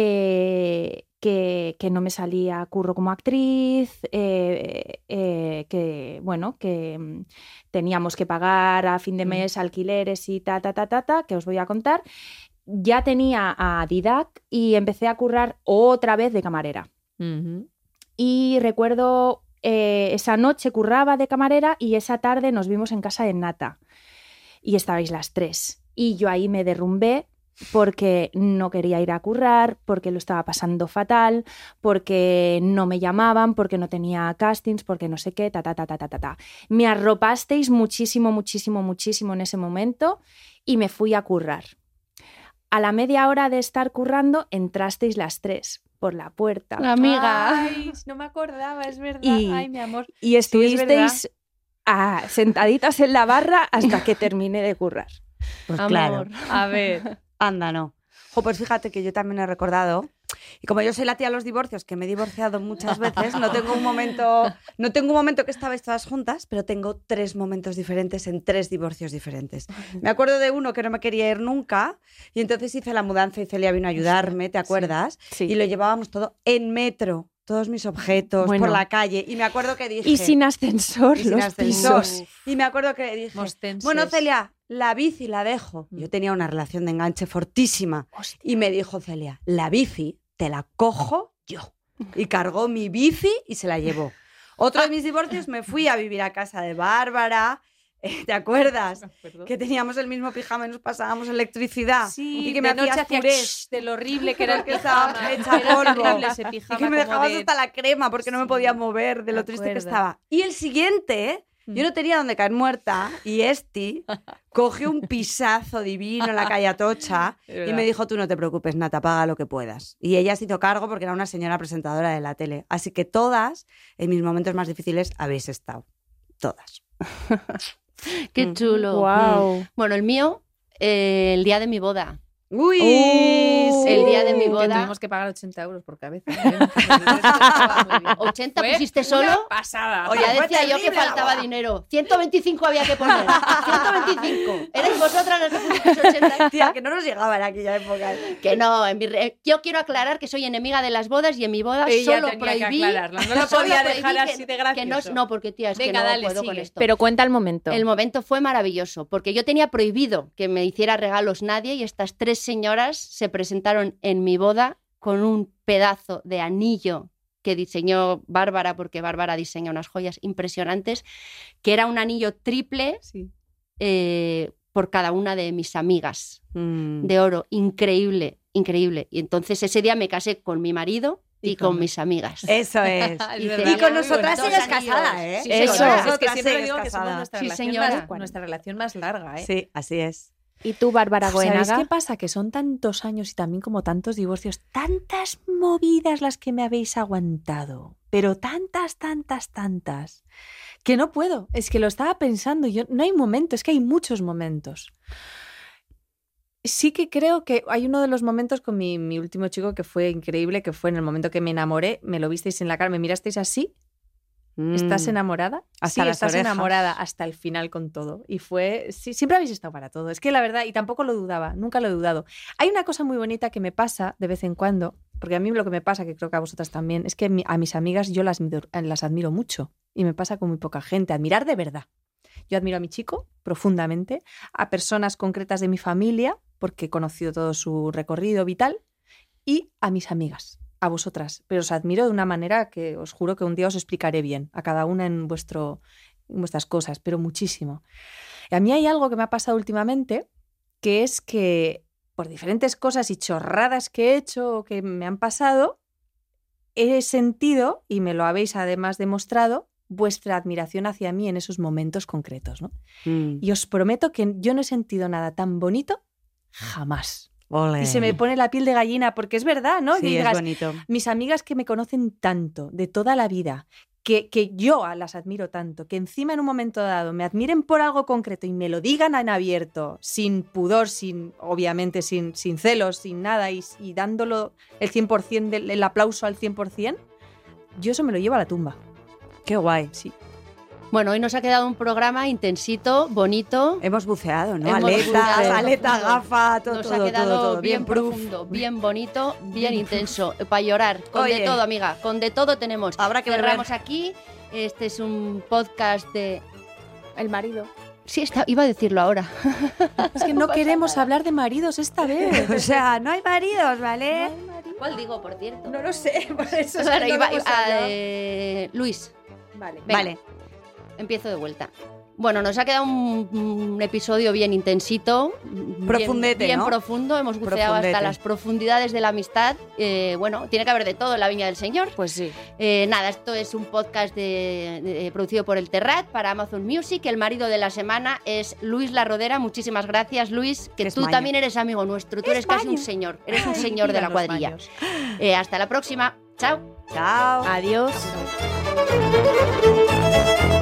que, que, que no me salía curro como actriz, eh, eh, que, bueno, que mm, teníamos que pagar a fin de Mm. mes alquileres y ta, ta, ta, ta, ta, que os voy a contar. Ya tenía a Didac y empecé a currar otra vez de camarera. Ujú. Y recuerdo eh, esa noche curraba de camarera y esa tarde nos vimos en casa de Nata. Y estabais las tres. Y yo ahí me derrumbé porque no quería ir a currar, porque lo estaba pasando fatal, porque no me llamaban, porque no tenía castings, porque no sé qué, ta, ta, ta, ta, ta, ta. Me arropasteis muchísimo, muchísimo, muchísimo en ese momento y me fui a currar. A la media hora de estar currando, entrasteis las tres por la puerta. Amiga. Ay, no me acordaba, es verdad. Y- Ay, mi amor. Y estuvisteis sentaditas en la barra hasta que terminé de currar. Pues Amor. claro. A ver. Anda, no. Pues fíjate que yo también he recordado. Y como yo soy la tía de los divorcios, que me he divorciado muchas veces, no tengo un momento, no tengo un momento que estabais todas juntas, pero tengo tres momentos diferentes en tres divorcios diferentes. Me acuerdo de uno que no me quería ir nunca, y entonces hice la mudanza y Celia vino a ayudarme, ¿te acuerdas? Sí. Y lo llevábamos todo en metro, todos mis objetos, Bueno. por la calle. Y me acuerdo que dije. Y sin ascensor, y sin los ascensor. pisos. Y me acuerdo que dije. Mostenses. Bueno, Celia, la bici la dejo. Mm. Yo tenía una relación de enganche fortísima. Y me dijo Celia, la bici te la cojo yo. Y cargó mi bici y se la llevó. Otro de mis divorcios me fui a vivir a casa de Bárbara. eh, ¿Te acuerdas? Que teníamos el mismo pijama y nos pasábamos electricidad. Sí, y que me de hacías hacía purés. shh, de lo horrible que era el que estaba hecha polvo. ese Y pijama que me dejabas de- hasta la crema porque no me Sí. podía mover de lo triste que acuerdo. estaba. Y el siguiente. Yo no tenía donde caer muerta y Esti cogió un pisazo divino en la calle Atocha y me dijo, tú no te preocupes, Nata, paga lo que puedas. Y ella se hizo cargo porque era una señora presentadora de la tele. Así que todas, en mis momentos más difíciles, habéis estado. Todas. Qué chulo. Wow. Bueno, el mío, eh, el día de mi boda. ¡Uy! Oh, El día de mi que boda. tuvimos que pagar 80 euros por cabeza. 80 Fue pusiste una solo. pasada. Oye, ya decía yo que faltaba boda. dinero. 125 había que poner. 125. Erais vosotras las que pusisteis 80. Tía, que no nos llegaba en aquella época. Que no, en mi re- yo quiero aclarar que soy enemiga de las bodas y en mi boda Ella solo tenía que prohibí. aclararlo, no lo podía dejar que- así de que no, gracioso. no, porque tía, es Venga, que no dale, puedo con sigue. esto. Pero cuenta el momento. El momento fue maravilloso, porque yo tenía prohibido que me hiciera regalos nadie y estas tres señoras se presentaron en mi boda con un pedazo de anillo que diseñó Bárbara, porque Bárbara diseña unas joyas impresionantes, que era un anillo triple Sí. eh, por cada una de mis amigas Mm. de oro, increíble, increíble. Y entonces ese día me casé con mi marido y, Y con, con- mis amigas. Eso es. Y verdad. Y con nosotras anillos. casada, ¿eh? Sí, Eso. es que siempre digo que somos nuestra, Sí, relación más, nuestra relación más larga, ¿eh? Sí, así es. ¿Y tú, Bárbara ¿Sabéis Goenaga? qué pasa? Que son tantos años y también como tantos divorcios, tantas movidas las que me habéis aguantado, pero tantas, tantas, tantas, que no puedo. Es que lo estaba pensando, yo no hay momento, es que hay muchos momentos. Sí que creo que hay uno de los momentos con mi, mi último chico que fue increíble, que fue en el momento que me enamoré, me lo visteis en la cara, me mirasteis así ¿Estás Mm. enamorada? Hasta sí, las estás orejas. enamorada hasta el final con todo. Y fue, sí, siempre habéis estado para todo. Es que la verdad, y tampoco lo dudaba, nunca lo he dudado. Hay una cosa muy bonita que me pasa de vez en cuando, porque a mí lo que me pasa, que creo que a vosotras también, es que a mis amigas yo las, admiro- las admiro mucho. Y me pasa con muy poca gente, admirar de verdad. Yo admiro a mi chico profundamente, a personas concretas de mi familia, porque he conocido todo su recorrido vital, y a mis amigas, a vosotras. Pero os admiro de una manera que os juro que un día os explicaré bien, a cada una en, vuestro, en vuestras cosas, pero muchísimo. Y a mí hay algo que me ha pasado últimamente, que es que por diferentes cosas y chorradas que he hecho o que me han pasado, he sentido, y me lo habéis además demostrado, vuestra admiración hacia mí en esos momentos concretos. ¿no? Mm. Y os prometo que yo no he sentido nada tan bonito jamás. Ole. Y se me pone la piel de gallina, porque es verdad, ¿no? Que Sí, es digas, bonito. mis amigas que me conocen tanto, de toda la vida, que, que yo a las admiro tanto, que encima en un momento dado me admiren por algo concreto y me lo digan en abierto, sin pudor, sin, obviamente, sin, sin celos, sin nada, y, y dándolo el 100% del el aplauso al 100%, yo eso me lo llevo a la tumba. Qué guay. Sí. Bueno, hoy nos ha quedado un programa intensito, bonito. Hemos buceado, ¿no? Hemos Aletas, buceado aleta, gafa, todo, Nos todo, ha quedado todo, todo. bien, profundo, bien bonito, bien intenso. Para llorar, con Oye. de todo, amiga. Con de todo tenemos. Habrá que. Cerramos aquí. Este es un podcast de. El marido. Sí, está, iba a decirlo ahora. Es que no queremos hablar de maridos esta vez. O sea, no hay maridos, ¿vale? ¿Cuál digo, por cierto? No lo sé, por eso es que no iba- iba- eh, Luis, Vale. venga, Vale. Empiezo de vuelta. Bueno, nos ha quedado un, un episodio bien intensito. bien- Profundete, Bien, ¿no? profundo. Hemos buceado Profundete. hasta las profundidades de la amistad. Eh, bueno, tiene que haber de todo en la Viña del Señor. Pues sí. Eh, nada, esto es un podcast de- de- producido por el Terrat para Amazon Music. El marido de la semana es Luis La Rodera. Muchísimas gracias, Luis, que Es tú maño. también eres amigo nuestro. Tú eres casi un señor. Eres un señor de la cuadrilla. Eh, hasta la próxima. Chao. Chao. Adiós. Adiós.